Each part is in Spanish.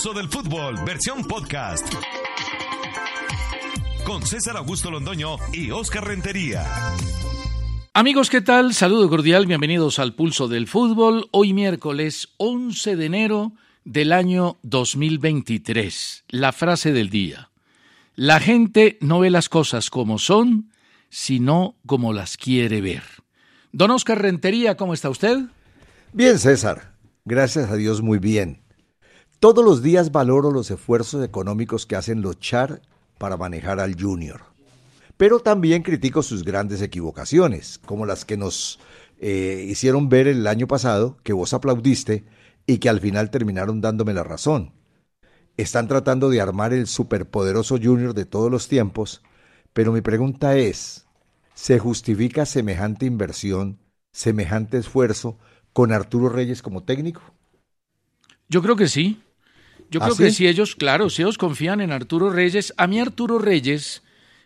El pulso del fútbol, versión podcast. Con César Augusto Londoño y Oscar Rentería. Amigos, ¿qué tal? Saludo cordial, bienvenidos al Pulso del Fútbol. Hoy miércoles 11 de enero del año 2023. La frase del día. La gente no ve las cosas como son, sino como las quiere ver. Don Oscar Rentería, ¿cómo está usted? Bien, César. Gracias a Dios, muy bien. Todos los días valoro los esfuerzos económicos que hacen los Char para manejar al Junior. Pero también critico sus grandes equivocaciones, como las que nos eh, hicieron ver el año pasado, que vos aplaudiste y que al final terminaron dándome la razón. Están tratando de armar el superpoderoso Junior de todos los tiempos, pero mi pregunta es, ¿se justifica semejante inversión, semejante esfuerzo con Arturo Reyes como técnico? Yo creo que sí. Yo ¿Ah, creo que si ellos, claro, si ellos confían en Arturo Reyes, a mí Arturo Reyes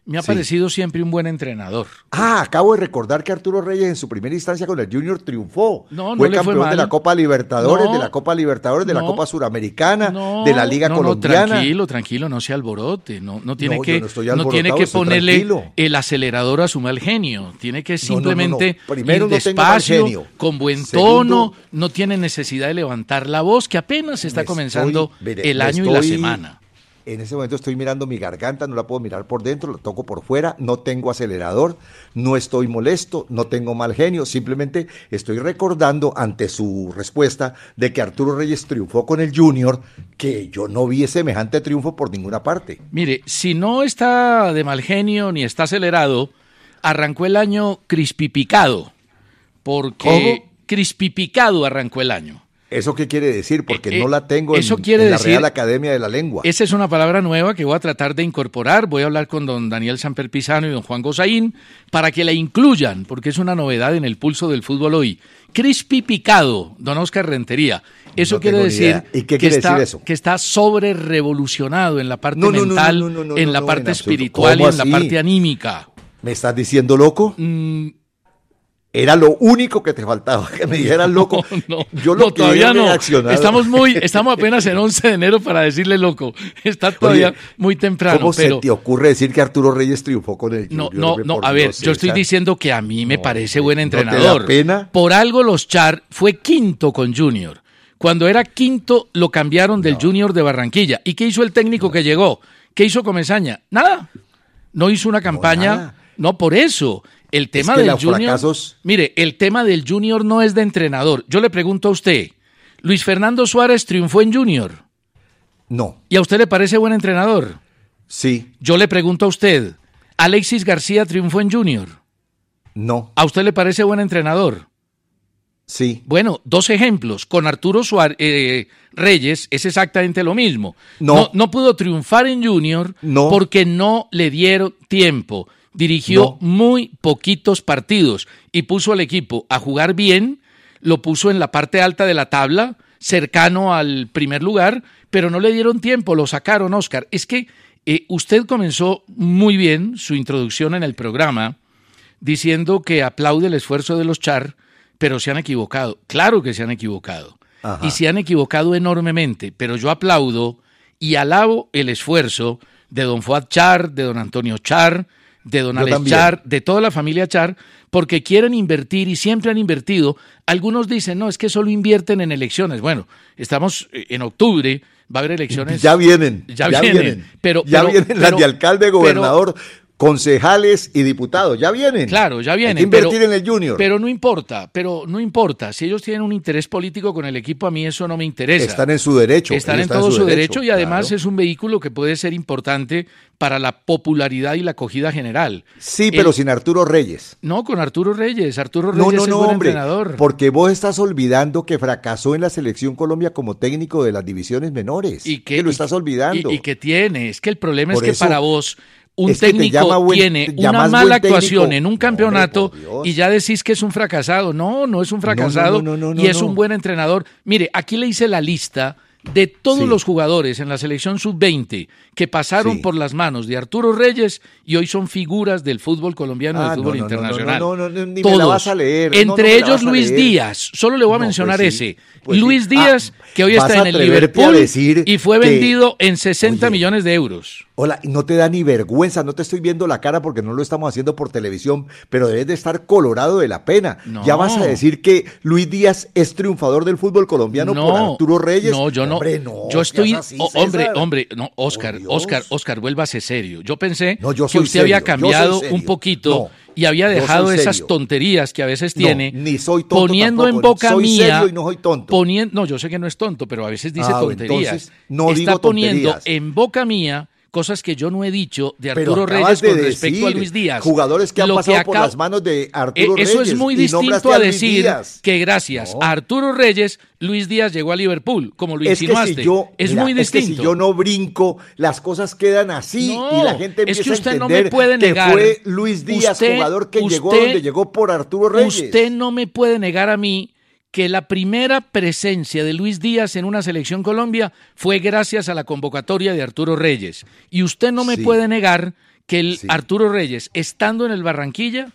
me ha Sí. parecido siempre un buen entrenador. Ah, acabo de recordar que Arturo Reyes en su primera instancia con el Junior triunfó. No, no fue fue campeón de la Copa Libertadores, No. de la Copa Libertadores, de la No. Copa Suramericana, No, de la Liga no, no, Colombiana. tranquilo, tranquilo, no se alborote. No, no tiene No, que, no no tiene ponerle tranquilo. el acelerador a su mal genio. Tiene que No, no, no, no. simplemente Primero ir no despacio, genio. con buen Segundo- tono. No tiene necesidad de levantar la voz, que apenas está Me comenzando estoy- mire, el año y la semana. En ese momento estoy mirando mi garganta, no la puedo mirar por dentro, la toco por fuera, no tengo acelerador, no estoy molesto, no tengo mal genio, simplemente estoy recordando ante su respuesta de que Arturo Reyes triunfó con el Junior, que yo no vi semejante triunfo por ninguna parte. Mire, si no está de mal genio ni está acelerado, arrancó el año crispipicado. Porque ¿Cómo? crispipicado arrancó el año. ¿Eso qué quiere decir? Porque Eh, eh, no la tengo en, eso quiere en la decir- Real Academia de la Lengua. Esa es una palabra nueva que voy a tratar de incorporar. Voy a hablar con don Daniel Samper Pizano y don Juan Gozaín para que la incluyan, porque es una novedad en el pulso del fútbol hoy. Crispy picado, don Oscar Rentería. Eso No quiere decir, idea. ¿Y qué que, quiere está, decir eso? que está sobre revolucionado en la parte No, mental, no, en la parte en espiritual y ¿Cómo en la parte anímica. ¿Me estás diciendo loco? Mm, Era lo único que te faltaba, que me dijeras loco. no, Yo lo no, todavía no. Estamos muy, estamos apenas en 11 de enero para decirle loco. Está todavía Oye, muy temprano, ¿Cómo pero se te ocurre decir que Arturo Reyes triunfó con el No, no, no, a ver, yo estoy diciendo que a mí me parece ¿no buen te da entrenador. pena? Por algo los Char fue quinto con Junior. Cuando era quinto lo cambiaron del Junior de Barranquilla. ¿Y qué hizo el técnico que llegó? ¿Qué hizo Comesaña? Nada. No hizo una campaña. No, por eso. El tema que del Junior. fracasos- Mire, el tema del Junior no es de entrenador. Yo le pregunto a usted, Luis Fernando Suárez triunfó en Junior. No, ¿Y a usted le parece buen entrenador? sí, Yo le pregunto a usted, Alexis García triunfó en Junior. no, ¿A usted le parece buen entrenador? sí. Bueno, dos ejemplos. Con Arturo Suárez, eh, Reyes es exactamente lo mismo. No. no. pudo triunfar en Junior No. porque no le dieron tiempo. Dirigió No. muy poquitos partidos y puso al equipo a jugar bien, lo puso en la parte alta de la tabla, cercano al primer lugar, pero no le dieron tiempo, lo sacaron, Oscar. Es que eh, usted comenzó muy bien su introducción en el programa diciendo que aplaude el esfuerzo de los Char, pero se han equivocado. Claro que se han equivocado. Ajá. Y se han equivocado enormemente, pero yo aplaudo y alabo el esfuerzo de don Fuad Char, de don Antonio Char, de don Alex. Char, de toda la familia Char, porque quieren invertir y siempre han invertido. Algunos dicen, no, es que solo invierten en elecciones. Bueno, estamos eh, en octubre, va a haber elecciones. Ya vienen. Ya, vienen, Pero, ya pero- vienen las pero- de alcalde, pero- gobernador, concejales y diputados. Ya vienen. Claro, ya vienen. Hay que invertir pero- en el Junior. Pero no importa, pero no importa. Si ellos tienen un interés político con el equipo, a mí eso no me interesa. Están en su derecho. Están en todo su derecho, y además claro. es un vehículo que puede ser importante para la popularidad y la acogida general. Sí, pero El- sin Arturo Reyes. No, con Arturo Reyes. Arturo Reyes No, no, es no, buen hombre. entrenador. Porque vos estás olvidando que fracasó en la selección Colombia como técnico de las divisiones menores. y que lo y- estás olvidando. Y, y que tiene. Es que el problema Por es que eso para vos un es técnico buen- tiene una mala actuación en un campeonato hombre, y ya decís que es un fracasado. No, no es un fracasado no, no, no, y es un buen entrenador. Mire, aquí le hice la lista de todos Sí. los jugadores en la selección sub-20 que pasaron Sí. por las manos de Arturo Reyes y hoy son figuras del fútbol colombiano y Ah, del fútbol no, no, internacional. no, no, no, ni me Todos. la vas a leer. Entre me ellos Luis. Díaz. Solo le voy a mencionar pues sí, ese. pues. Luis Ah, Díaz, que hoy está en el Liverpool decir y fue que- vendido en 60 Oye. millones de euros. Hola, no te da ni vergüenza, no te estoy viendo la cara porque no lo estamos haciendo por televisión, pero debes de estar colorado de la pena. No. Ya vas a decir que Luis Díaz es triunfador del fútbol colombiano por Arturo Reyes. No, yo no. Hombre, no. yo estoy. así, hombre, hombre, no, Oscar. Oscar, Oscar, vuélvase serio. Yo pensé No, yo que usted había serio, cambiado un poquito No, y había dejado esas tonterías que a veces No, tiene. ni soy tonto Poniendo en boca soy mía. serio y no soy tonto. poniendo- no, yo sé que no es tonto, pero a veces dice Ah, tonterías. entonces, no Está digo poniendo tonterías. en boca mía cosas que yo no he dicho de Arturo Reyes de con respecto a decir, Luis Díaz. Jugadores que han Lo pasado por acabo- las manos de Arturo Eh, Eso Reyes. es muy distinto a Luis decir que gracias No. a Arturo Reyes, Luis Díaz llegó a Liverpool, como lo Es que insinuaste. si yo, es mira, muy es que distinto. si yo no brinco, las cosas quedan así No, y la gente es empieza que usted a no me entender puede negar. que fue Luis Díaz, Usted- jugador que llegó usted- donde llegó por Arturo Reyes. Usted no me puede negar a mí que la primera presencia de Luis Díaz en una selección Colombia fue gracias a la convocatoria de Arturo Reyes. Y usted no me Sí. puede negar que el Sí. Arturo Reyes, estando en el Barranquilla,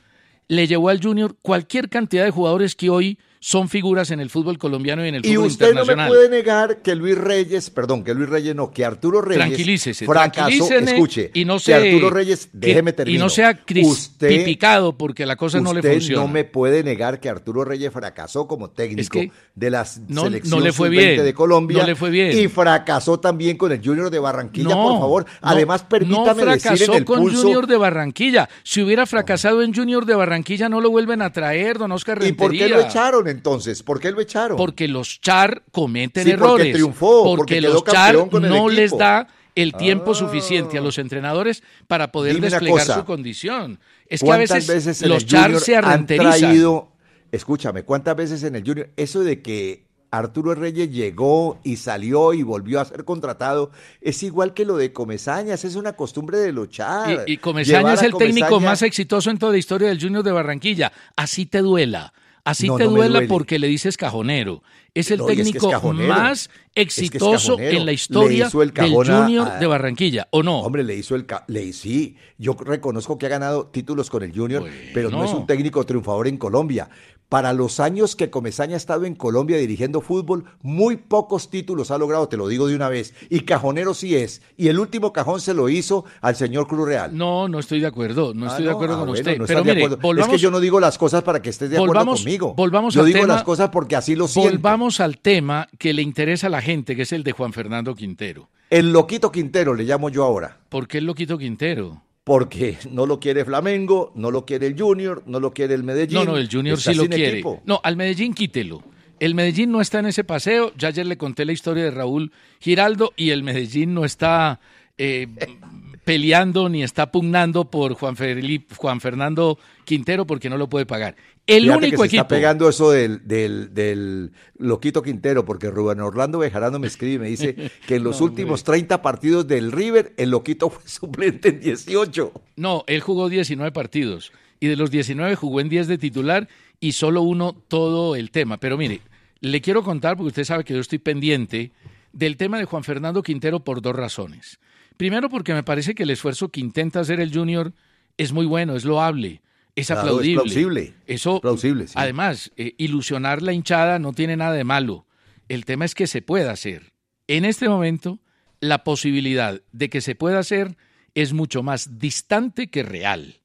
le llevó al Junior cualquier cantidad de jugadores que hoy son figuras en el fútbol colombiano y en el Y fútbol usted no me internacional. puede negar que Luis Reyes, perdón, que Luis Reyes no, que Arturo Reyes Tranquilícese, fracasó, tranquilícene escuche, y no que Arturo Reyes, déjeme y terminar. no sea usted, crispicado porque la cosa no le usted funciona. no me puede negar que Arturo Reyes fracasó como técnico Es que de las no- selección no le fue sub-20 bien, de Colombia no le fue bien. y fracasó también con el Junior de Barranquilla, No, por favor. Además, permítame no decir fracasó en el con pulso Junior de Barranquilla. Si hubiera fracasado en Junior de Barranquilla, no lo vuelven a traer, don Oscar ¿Y por qué Rentería. lo echaron entonces? ¿Por qué lo echaron? Porque los Char cometen Sí, porque errores. triunfó, porque, porque los Char campeón con el no les da el tiempo Ah. suficiente a los entrenadores para poder Dime desplegar su condición. Es que a ¿Cuántas veces, los Char se han arrenterizan. traído, escúchame, ¿cuántas veces en el Junior eso de que Arturo Reyes llegó y salió y volvió a ser contratado es igual que lo de Comesañas, es una costumbre de luchar. Y, y Comesaña Llevar es el técnico más exitoso en toda la historia del Junior de Barranquilla. Así te duela. Así No, te no duela duele. porque le dices cajonero. Es el No, y es que es técnico más Es que es exitoso en la historia el del Junior a- de Barranquilla, ¿o no? Hombre, le hizo el... Le, sí, yo reconozco que ha ganado títulos con el Junior, pero no es un técnico triunfador en Colombia. Para los años que Comesaña ha estado en Colombia dirigiendo fútbol, muy pocos títulos ha logrado, te lo digo de una vez. Y cajonero sí es. Y el último cajón se lo hizo al señor Cruz Real. No, no estoy de acuerdo, no Ah, estoy de acuerdo Ah, con bueno, usted. no Pero estás de mire, acuerdo. volvamos, es que yo no digo las cosas para que estés de acuerdo Volvamos- conmigo. volvamos yo digo tema- las cosas porque así lo siento. volvamos al tema que le interesa a la gente, que es el de Juan Fernando Quintero. El loquito Quintero le llamo yo ahora. ¿Por qué el loquito Quintero? Porque no lo quiere Flamengo, no lo quiere el Junior, no lo quiere el Medellín. No, no, el Junior sí lo quiere. equipo. No, al Medellín quítelo. El Medellín no está en ese paseo. Ya ayer le conté la historia de Raúl Giraldo y el Medellín no está eh, peleando ni está pugnando por Juan, Felipe- Juan Fernando Quintero porque no lo puede pagar. El Fíjate único que se equipo. está pegando eso del, del, del loquito Quintero, porque Rubén Orlando Bejarano me escribe y me dice que en los No, últimos 30 partidos del River, el loquito fue suplente en 18. No, él jugó 19 partidos y de los 19 jugó en 10 de titular y solo uno todo el tema. Pero mire, le quiero contar, porque usted sabe que yo estoy pendiente del tema de Juan Fernando Quintero por dos razones. Primero, porque me parece que el esfuerzo que intenta hacer el Junior es muy bueno, es loable, es Claro, es aplaudible. plausible, Eso, es plausible, sí. Además, eh, ilusionar la hinchada no tiene nada de malo. El tema es que se pueda hacer. En este momento, la posibilidad de que se pueda hacer es mucho más distante que real.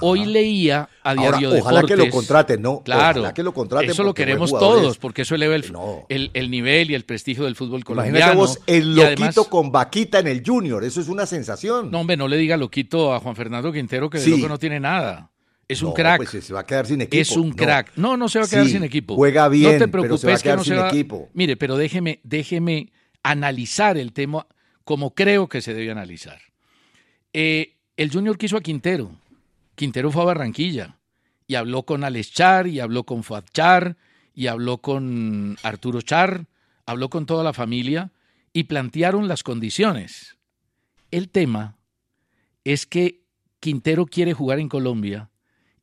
Hoy leía a Diario Ahora, ojalá que lo contraten, ¿no? Claro. Ojalá que lo contraten Eso lo queremos todos, porque eso eleva el, No. el, el nivel y el prestigio del fútbol Imagínate colombiano. vos, el loquito además- con vaquita en el Junior, eso es una sensación. No, hombre, no le diga loquito a Juan Fernando Quintero que de Sí. loco no tiene nada. Es un No, crack. pues se va a quedar sin equipo. Es un No. crack. No, no se va a quedar Sí, sin equipo. juega bien, no te pero preocupes se va a que quedar no se sin va. equipo. Mire, pero déjeme, déjeme analizar el tema como creo que se debe analizar. Eh, el Junior quiso a Quintero. Quintero fue a Barranquilla y habló con Alex Char y habló con Fuad Char y habló con Arturo Char, habló con toda la familia y plantearon las condiciones. El tema es que Quintero quiere jugar en Colombia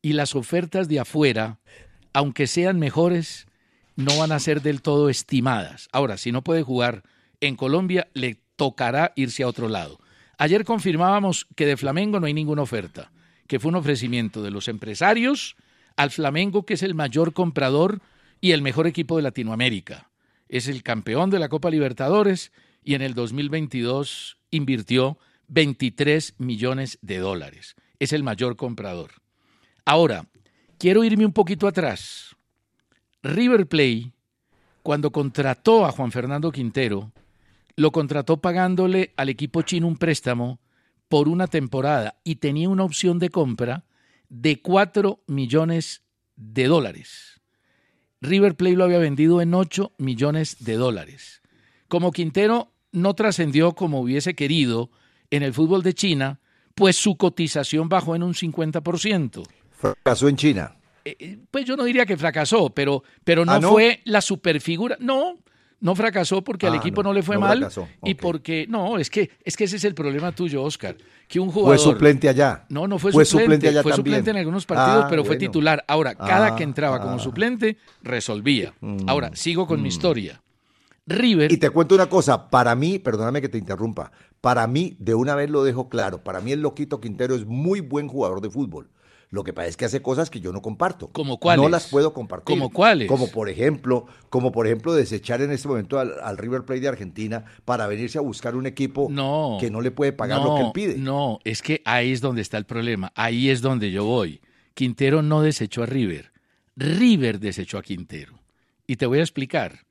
y las ofertas de afuera, aunque sean mejores, no van a ser del todo estimadas. Ahora, si no puede jugar en Colombia, le tocará irse a otro lado. Ayer confirmábamos que de Flamengo no hay ninguna oferta, que fue un ofrecimiento de los empresarios al Flamengo, que es el mayor comprador y el mejor equipo de Latinoamérica. Es el campeón de la Copa Libertadores y en el 2022 invirtió 23 millones de dólares. Es el mayor comprador. Ahora, quiero irme un poquito atrás. River Play, cuando contrató a Juan Fernando Quintero, lo contrató pagándole al equipo chino un préstamo por una temporada y tenía una opción de compra de 4 millones de dólares. River Plate lo había vendido en 8 millones de dólares. Como Quintero no trascendió como hubiese querido en el fútbol de China, pues su cotización bajó en un 50%. Fracasó en China. Eh, Pues yo no diría que fracasó, pero, pero no, ¿Ah, no? fue la superfigura. No, no fracasó porque al Ah, equipo no, no, le fue no mal fracasó, y porque no, es que es que ese es el problema tuyo, Oscar, que un Fue jugador suplente allá. no, no fue, Fue suplente, suplente allá fue también. suplente en algunos partidos, Ah, pero fue titular. Ahora, cada Ah, que entraba como suplente resolvía. Mm, Ahora, sigo con mi historia. River Y te cuento una cosa, para mí, perdóname que te interrumpa, para mí, de una vez lo dejo claro, para mí el Loquito Quintero es muy buen jugador de fútbol. Lo que pasa es que hace cosas que yo no comparto. ¿Como cuáles? No las puedo compartir. ¿Como cuáles? Como por ejemplo, como por ejemplo desechar en este momento al, al River Plate de Argentina para venirse a buscar un equipo no, que no le puede pagar lo que él pide. No, es que ahí es donde está el problema. Ahí es donde yo voy. Quintero no desechó a River. River desechó a Quintero. Y te voy a explicar.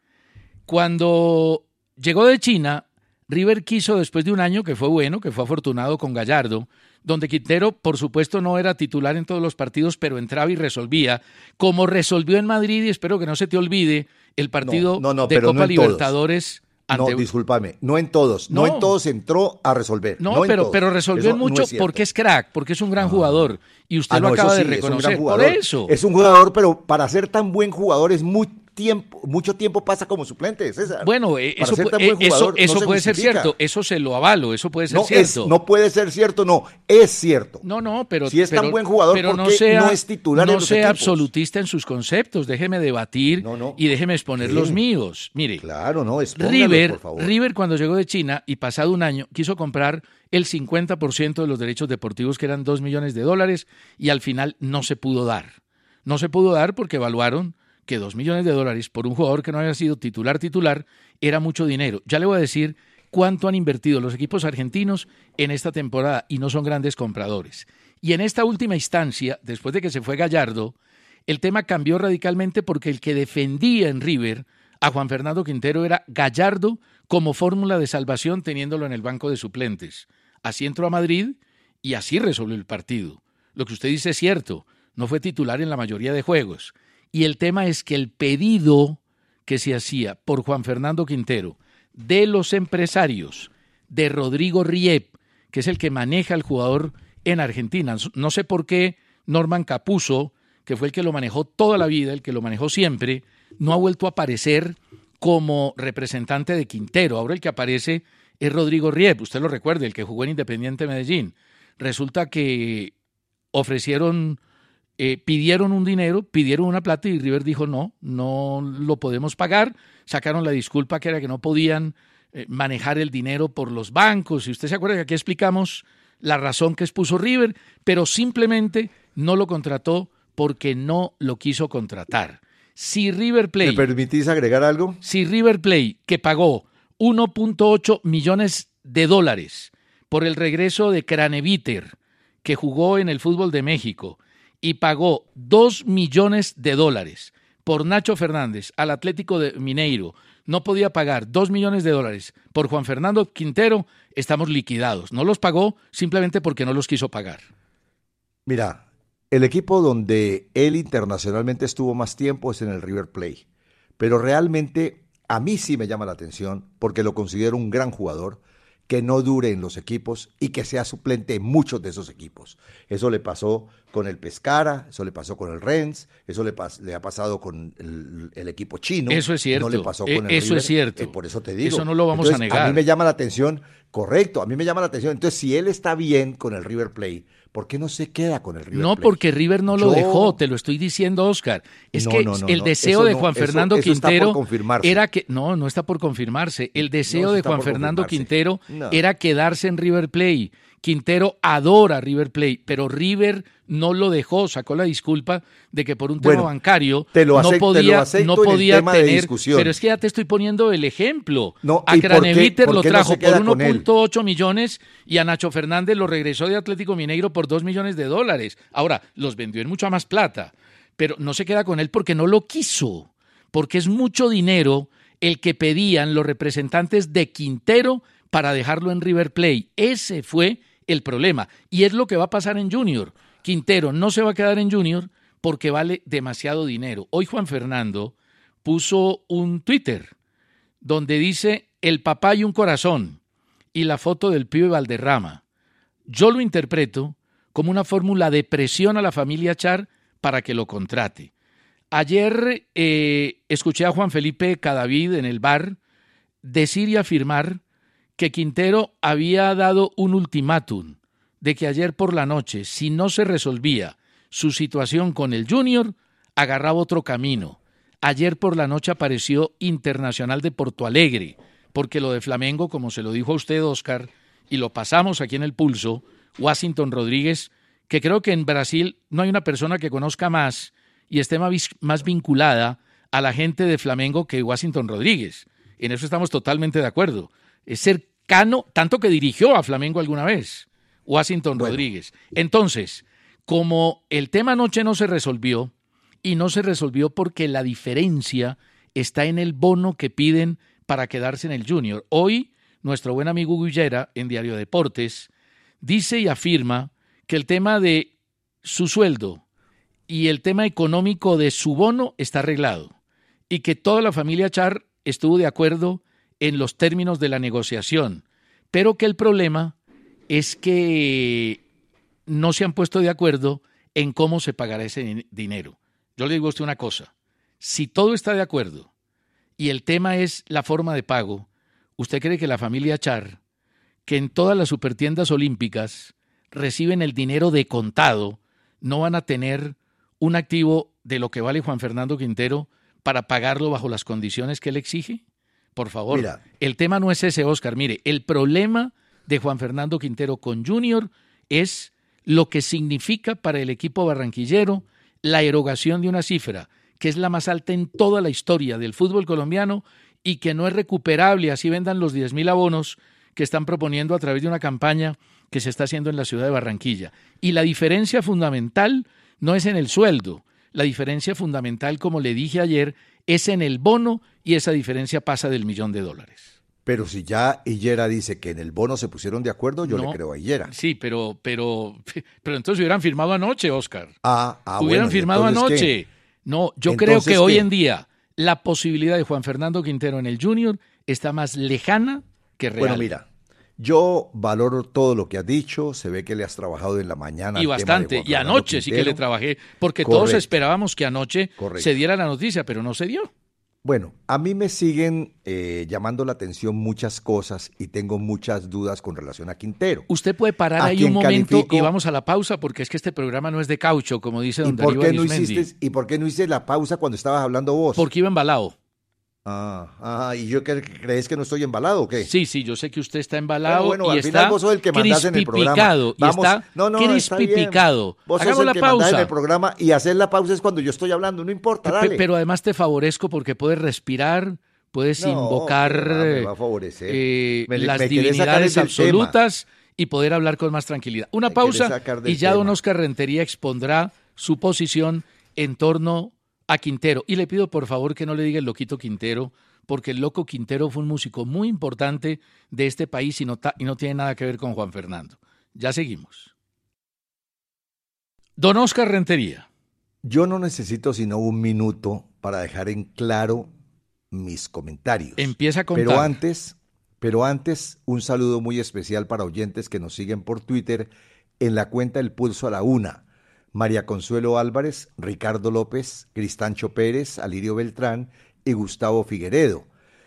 Cuando llegó de China, River quiso, después de un año que fue bueno, que fue afortunado con Gallardo, donde Quintero, por supuesto, no era titular en todos los partidos, pero entraba y resolvía, como resolvió en Madrid, y espero que no se te olvide, el partido no, no, de pero no Copa en todos. Libertadores ante... No, discúlpame, no en todos, no, en todos entró a resolver. No, pero, todos. pero resolvió Eso en mucho es porque es crack, porque es un gran jugador. Y usted Ah, lo acaba de es un gran reconocer. Por jugador. eso. Es un jugador, pero para ser tan buen jugador es muy tiempo, mucho tiempo pasa como suplente, César. Bueno, eh, eso, eh, eso, jugador, no eso se puede ser cierto, eso se lo avalo, eso puede ser no, es- cierto. no puede ser cierto, no, es cierto. No, no, pero. Si es tan buen jugador, pero ¿por no qué sea, no es titular no en los sea equipos? absolutista en sus conceptos. Déjeme debatir No, no. y déjeme exponer Sí. los míos. Mire, Claro, no, River, por favor. River cuando llegó de China y pasado un año quiso comprar el 50% de los derechos deportivos que eran 2 millones de dólares y al final no se pudo dar. No se pudo dar porque evaluaron que 2 millones de dólares por un jugador que no había sido titular titular era mucho dinero. Ya le voy a decir cuánto han invertido los equipos argentinos en esta temporada y no son grandes compradores. Y en esta última instancia, después de que se fue Gallardo, el tema cambió radicalmente porque el que defendía en River a Juan Fernando Quintero era Gallardo como fórmula de salvación teniéndolo en el banco de suplentes. Así entró a Madrid y así resolvió el partido. Lo que usted dice es cierto, no fue titular en la mayoría de juegos. Y el tema es que el pedido que se hacía por Juan Fernando Quintero de los empresarios, de Rodrigo Riep, que es el que maneja al jugador en Argentina. No sé por qué Norman Capuso, que fue el que lo manejó toda la vida, el que lo manejó siempre, no ha vuelto a aparecer como representante de Quintero. Ahora el que aparece es Rodrigo Riep, usted lo recuerda, el que jugó en Independiente Medellín. Resulta que ofrecieron, eh, pidieron un dinero, pidieron una plata y River dijo no, no lo podemos pagar. Sacaron la disculpa que era que no podían eh, manejar el dinero por los bancos. Y usted se acuerda que aquí explicamos la razón que expuso River, pero simplemente no lo contrató porque no lo quiso contratar. Si River Plate ¿Me permitís agregar algo? si River Plate, que pagó 1.8 millones de dólares por el regreso de Craneviter, que jugó en el fútbol de México y pagó dos millones de dólares por Nacho Fernández al Atlético de Mineiro, no podía pagar dos millones de dólares por Juan Fernando Quintero, estamos liquidados. No los pagó simplemente porque no los quiso pagar. Mira, el equipo donde él internacionalmente estuvo más tiempo es en el River Plate, pero realmente a mí sí me llama la atención porque lo considero un gran jugador que no dure en los equipos y que sea suplente en muchos de esos equipos. Eso le pasó con el Pescara, eso le pasó con el Rennes, eso le, le ha pasado con el, equipo chino. Eso es cierto. No le pasó con el Eso es cierto. Eh, por eso te digo. Eso no lo vamos a negar. A mí me llama la atención, correcto, a mí me llama la atención. Entonces, si él está bien con el River Plate, ¿Por qué no se queda con el River No, porque River no lo dejó, te lo estoy diciendo, Oscar. Es que el deseo de Juan Fernando Quintero era que no, no está por confirmarse. El deseo de Juan Fernando Quintero era quedarse en River Plate. Quintero adora River Plate, pero River no lo dejó, sacó la disculpa de que por un tema bancario no podía, no podía tener. Pero es que ya te estoy poniendo el ejemplo. No, a Craneviter lo trajo por 1.8 millones y a Nacho Fernández lo regresó de Atlético Mineiro por 2 millones de dólares. Ahora, los vendió en mucha más plata, pero no se queda con él porque no lo quiso, porque es mucho dinero el que pedían los representantes de Quintero para dejarlo en River Plate. Ese fue el problema. Y es lo que va a pasar en Junior. Quintero no se va a quedar en Junior porque vale demasiado dinero. Hoy Juan Fernando puso un Twitter donde dice el papá y un corazón y la foto del pibe Valderrama. Yo lo interpreto como una fórmula de presión a la familia Char para que lo contrate. Ayer eh, escuché a Juan Felipe Cadavid en el bar decir y afirmar que Quintero había dado un ultimátum de que ayer por la noche, si no se resolvía su situación con el Junior, agarraba otro camino. Ayer por la noche apareció Internacional de Porto Alegre, porque lo de Flamengo, como se lo dijo a usted, Oscar, y lo pasamos aquí en el pulso, Washington Rodríguez, que creo que en Brasil no hay una persona que conozca más y esté más vinculada a la gente de Flamengo que Washington Rodríguez. En eso estamos totalmente de acuerdo es cercano, tanto que dirigió a Flamengo alguna vez, Washington Rodríguez. Entonces, como el tema anoche no se resolvió, y no se resolvió porque la diferencia está en el bono que piden para quedarse en el Junior. Hoy, nuestro buen amigo Guillera, en Diario Deportes, dice y afirma que el tema de su sueldo y el tema económico de su bono está arreglado y que toda la familia Char estuvo de acuerdo en los términos de la negociación, pero que el problema es que no se han puesto de acuerdo en cómo se pagará ese dinero. Yo le digo a usted una cosa, si todo está de acuerdo y el tema es la forma de pago, ¿usted cree que la familia Char, que en todas las supertiendas olímpicas reciben el dinero de contado, no van a tener un activo de lo que vale Juan Fernando Quintero para pagarlo bajo las condiciones que él exige? Por favor, el tema no es ese, Oscar. Mire, el problema de Juan Fernando Quintero con Junior es lo que significa para el equipo barranquillero la erogación de una cifra que es la más alta en toda la historia del fútbol colombiano y que no es recuperable, así vendan los 10.000 abonos que están proponiendo a través de una campaña que se está haciendo en la ciudad de Barranquilla. Y la diferencia fundamental no es en el sueldo, la diferencia fundamental, como le dije ayer, es en el bono y esa diferencia pasa del millón de dólares. Pero si ya Hillera dice que en el bono se pusieron de acuerdo, yo le creo a Hillera. Sí, pero, pero, pero entonces hubieran firmado anoche, Oscar. Ah, ah Hubieran firmado anoche. No, yo creo que hoy en día la posibilidad de Juan Fernando Quintero en el Junior está más lejana que real. Bueno, mira, yo valoro todo lo que has dicho, se ve que le has trabajado en la mañana. Y bastante, y anoche sí que le trabajé, porque todos esperábamos que anoche se diera la noticia, pero no se dio. Bueno, a mí me siguen eh, llamando la atención muchas cosas y tengo muchas dudas con relación a Quintero. Usted puede parar ahí un momento y vamos a la pausa porque es que este programa no es de caucho, como dice don ¿Y por qué no hiciste, ¿Y por qué no hice la pausa cuando estabas hablando vos? Porque iba embalado. Ah, ah, ¿y yo que, crees que no estoy embalado o qué? Sí, sí, yo sé que usted está embalado bueno, y al final vos sos el que mandás en el programa. y está no, no, crispipicado. Vos Hagamos sos el la que pausa. en el programa y hacer la pausa es cuando yo estoy hablando, no importa, dale. Pero además te favorezco porque puedes respirar, puedes invocar me va a favorecer. Eh, las divinidades absolutas y poder hablar con más tranquilidad. Una pausa y ya don. Oscar Rentería expondrá su posición en torno a Quintero. Y le pido por favor que no le diga el loquito Quintero, porque el loco Quintero fue un músico muy importante de este país y no, y no tiene nada que ver con Juan Fernando. Ya seguimos. Don Oscar Rentería. Yo no necesito sino un minuto para dejar en claro mis comentarios. Empieza contar. Pero antes, pero antes, un saludo muy especial para oyentes que nos siguen por Twitter en la cuenta El Pulso a la Una. María Consuelo Álvarez, Ricardo López, Cristancho Pérez, Alirio Beltrán y Gustavo Figueredo.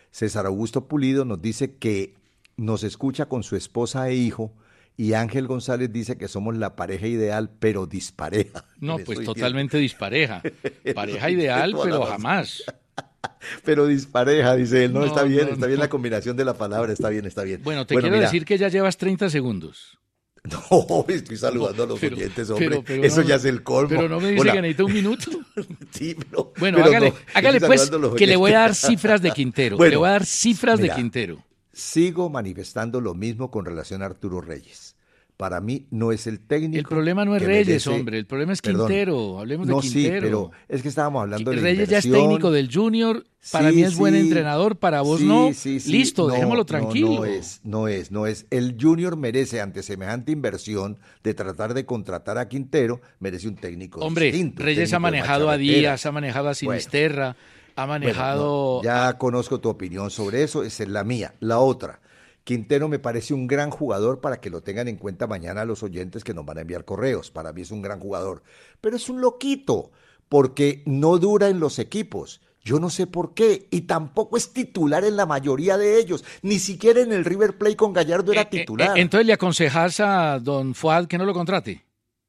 César Augusto Pulido nos dice que nos escucha con su esposa e hijo y Ángel González dice que somos la pareja ideal, pero dispareja. No, pues totalmente dispareja. Pareja ideal, pero jamás. Pero dispareja, dice él. No, No, está bien, no, está bien la combinación de la palabra, está bien, está bien. Bueno, te quiero mira, decir que ya llevas 30 segundos. No, estoy saludando a los Pero- oyentes, hombre. pero- pero Eso no- ya es el colmo. Pero no me dice Hola. que necesita un minuto. Sí, pero- Bueno, hágale, no, hágale pues que le voy a dar cifras de Quintero. Bueno, le voy a dar cifras mira, de Quintero. Sigo manifestando lo mismo con relación a Arturo Reyes. Para mí no es el técnico. El problema no es Reyes, merece- hombre. El problema es Perdón. Quintero. Hablemos de No, Quintero. sí, pero es que estábamos hablando de la Reyes ya es técnico del Junior. Para Sí, mí es buen entrenador. Para vos no. sí, sí. Listo, No, dejémoslo no, tranquilo. No, es, no es, no es. El Junior merece, ante semejante inversión de tratar de contratar a Quintero, merece un técnico Hombre, distinto, Reyes ha técnico manejado a. Díaz, ha manejado a Sinisterra, ha manejado. no, ya conozco tu opinión sobre eso, esa es la mía. La otra, Quintero me parece un gran jugador para que lo tengan en cuenta mañana los oyentes que nos van a enviar correos. Para mí es un gran jugador, pero es un loquito porque no dura en los equipos. Yo no sé por qué. Y tampoco es titular en la mayoría de ellos. Ni siquiera en el River Plate con Gallardo era Eh, eh, titular. eh, entonces le aconsejas a don Fuad que no lo contrate.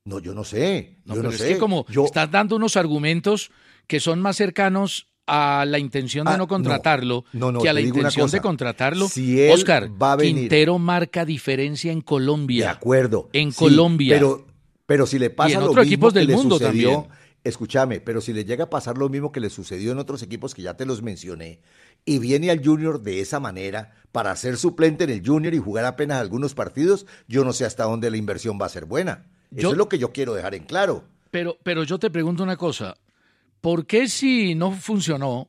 no, yo no sé. No, yo pero no es sé. que como Yo- estás dando unos argumentos que son más cercanos a la intención de Ah, no contratarlo No, no, que a la intención de contratarlo. Si él Oscar, va a venir- Quintero marca diferencia en Colombia. De acuerdo. En Sí, Colombia. Pero, pero si le pasa en lo otros mismo equipos que del le mundo sucedió, también. escúchame, pero si le llega a pasar lo mismo que le sucedió en otros equipos que ya te los mencioné, y viene al Junior de esa manera para ser suplente en el Junior y jugar apenas algunos partidos, yo no sé hasta dónde la inversión va a ser buena. Eso Yo- es lo que yo quiero dejar en claro. Pero, pero yo te pregunto una cosa. ¿Por qué si no funcionó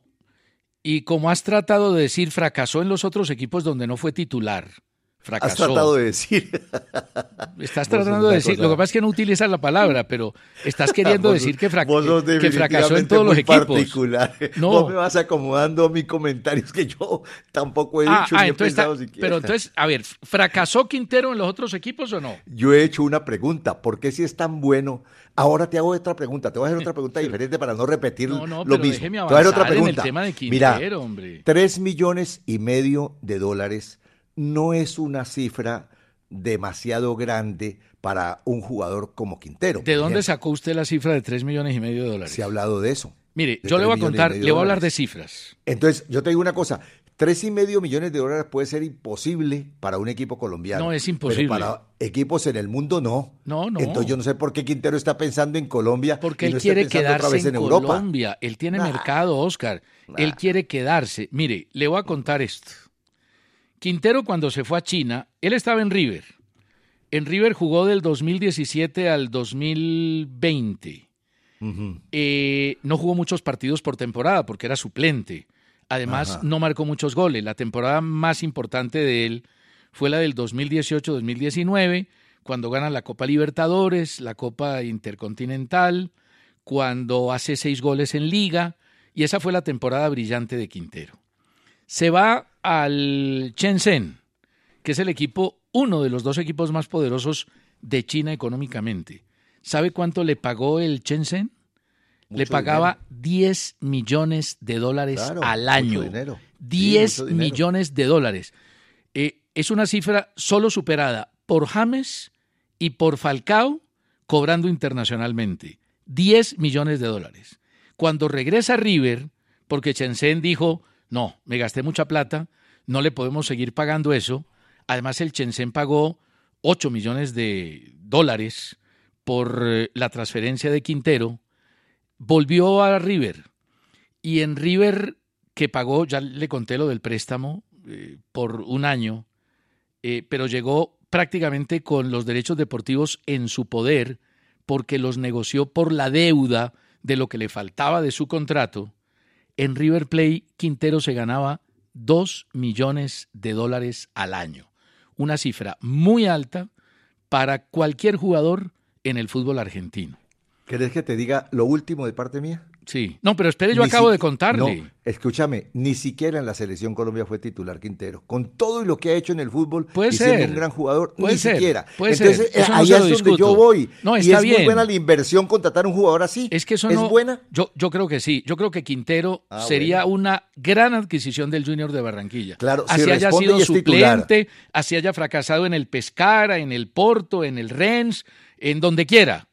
y como has tratado de decir, fracasó en los otros equipos donde no fue titular? Fracasó. Has tratado de decir. Estás tratando de decir, cosa- lo que pasa es que no utilizas la palabra, pero estás queriendo Vos decir que, fra- vos sos que fracasó en todos los equipos. particular. No. Vos me vas acomodando mis comentarios que yo tampoco he Ah, dicho ah, ni he entonces pensado está- siquiera. pero entonces, a ver, ¿fracasó Quintero en los otros equipos o no? Yo he hecho una pregunta, ¿por qué si es tan bueno? Ahora te hago otra pregunta, te voy a hacer otra pregunta diferente para no repetir No, no, lo pero mismo. déjeme te voy a hacer otra avanzar en el pregunta. tema de Mira, Quintero, hombre. tres millones y medio de dólares no es una cifra demasiado grande para un jugador como Quintero. ¿De dónde ejemplo. sacó usted la cifra de 3 millones y medio de dólares? Se ha hablado de eso. Mire, de yo le voy a contar, le voy a hablar de cifras. Entonces, yo te digo una cosa, tres y medio millones de dólares puede ser imposible para un equipo colombiano. No, es imposible. Pero para equipos en el mundo no. No, no. Entonces yo no sé por qué Quintero está pensando en Colombia. Porque y él no está quiere pensando otra quedarse vez en, Europa. Colombia. Él tiene Nah. mercado, Oscar. Él quiere quedarse. Mire, le voy a contar esto. Quintero cuando se fue a China, él estaba en River. En River jugó del 2017 al 2020. Eh, no jugó muchos partidos por temporada porque era suplente. Además, Ajá. no marcó muchos goles. La temporada más importante de él fue la del 2018-2019, cuando gana la Copa Libertadores, la Copa Intercontinental, cuando hace seis goles en liga, y esa fue la temporada brillante de Quintero. Se va al Shenzhen, que es el equipo, uno de los dos equipos más poderosos de China económicamente. ¿Sabe cuánto le pagó el Shenzhen? le pagaba 10 millones de dólares Claro, al mucho año. dinero. Sí, 10 mucho dinero. millones de dólares. Eh, es una cifra solo superada por James y por Falcao cobrando internacionalmente. 10 millones de dólares. Cuando regresa River, porque Shenzhen dijo, no, me gasté mucha plata, no le podemos seguir pagando eso. Además, el Shenzhen pagó 8 millones de dólares por eh, la transferencia de Quintero. Volvió a River. Y en River, que pagó, ya le conté lo del préstamo, eh, por un año, eh, pero llegó prácticamente con los derechos deportivos en su poder porque los negoció por la deuda de lo que le faltaba de su contrato, en River Plate Quintero se ganaba 2 millones de dólares al año. Una cifra muy alta para cualquier jugador en el fútbol argentino. ¿Querés que te diga lo último de parte mía? Sí. No, pero espere, yo Ni acabo si- de contarle. No, escúchame, ni siquiera en la selección Colombia fue titular Quintero. Con todo y lo que ha hecho en el fútbol Puede y siendo ser. un gran jugador, Puede ni ser. siquiera. Puede Entonces, ser. No ahí es donde yo voy. No, y está es bien. muy buena la inversión contratar a un jugador así. Es que eso ¿Es no. buena? Yo, yo creo que sí. Yo creo que Quintero Ah, sería una gran adquisición del Junior de Barranquilla. Claro, si así haya responde sido y es suplente, así haya fracasado en el Pescara, en el Porto, en el Rennes, en donde quiera.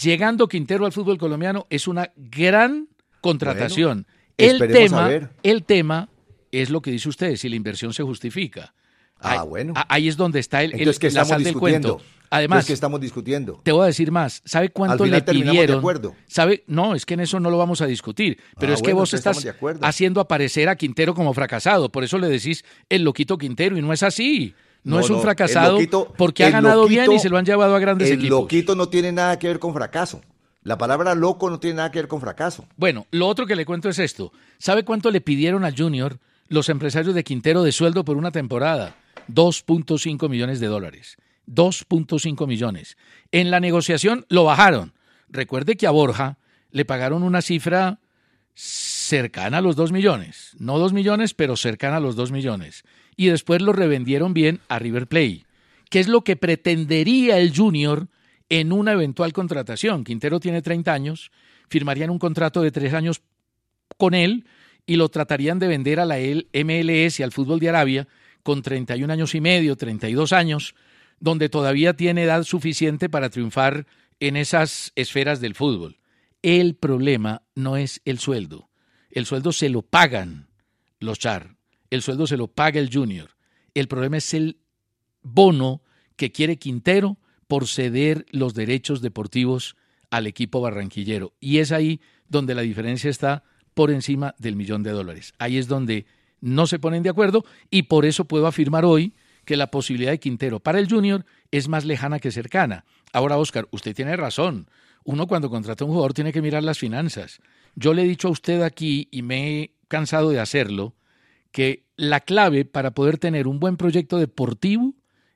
Llegando Quintero al fútbol colombiano es una gran contratación. el tema, el tema es lo que dice usted, si la inversión se justifica. Ah, Ahí- bueno. Ahí es donde está el, el- Entonces, ¿qué la estamos sal del discutiendo? cuento. Además, ¿qué estamos discutiendo? te voy a decir más. ¿Sabe cuánto le terminamos de pidieron? acuerdo. ¿Sabe? No, es que en eso no lo vamos a discutir. Pero Ah, es que bueno, vos estás haciendo aparecer a Quintero como fracasado. Por eso le decís el loquito Quintero y no es así. No, No, es un fracasado el loquito- porque ha el ganado bien y se lo han llevado a grandes El equipos. loquito no tiene nada que ver con fracaso. La palabra loco no tiene nada que ver con fracaso. Bueno, lo otro que le cuento es esto. ¿Sabe cuánto le pidieron al Junior los empresarios de Quintero de sueldo por una temporada? 2.5 millones de dólares. 2.5 millones. En la negociación lo bajaron. Recuerde que a Borja le pagaron una cifra cercana a los 2 millones. No 2 millones, pero cercana a los 2 millones. Y después lo revendieron bien a River Plate. ¿Qué es lo que pretendería el Junior en una eventual contratación? Quintero tiene 30 años, firmarían un contrato de 3 años con él y lo tratarían de vender a la MLS y al fútbol de Arabia con 31 años y medio, 32 años, donde todavía tiene edad suficiente para triunfar en esas esferas del fútbol. El problema no es el sueldo. El sueldo se lo pagan los Char. El sueldo se lo paga el Junior. El problema es el bono que quiere Quintero por ceder los derechos deportivos al equipo barranquillero. Y es ahí donde la diferencia está por encima del millón de dólares. Ahí es donde no se ponen de acuerdo y por eso puedo afirmar hoy que la posibilidad de Quintero para el Junior es más lejana que cercana. Ahora, Oscar, usted tiene razón. Uno cuando contrata a un jugador tiene que mirar las finanzas. Yo le he dicho a usted aquí, y me he cansado de hacerlo, que la clave para poder tener un buen proyecto deportivo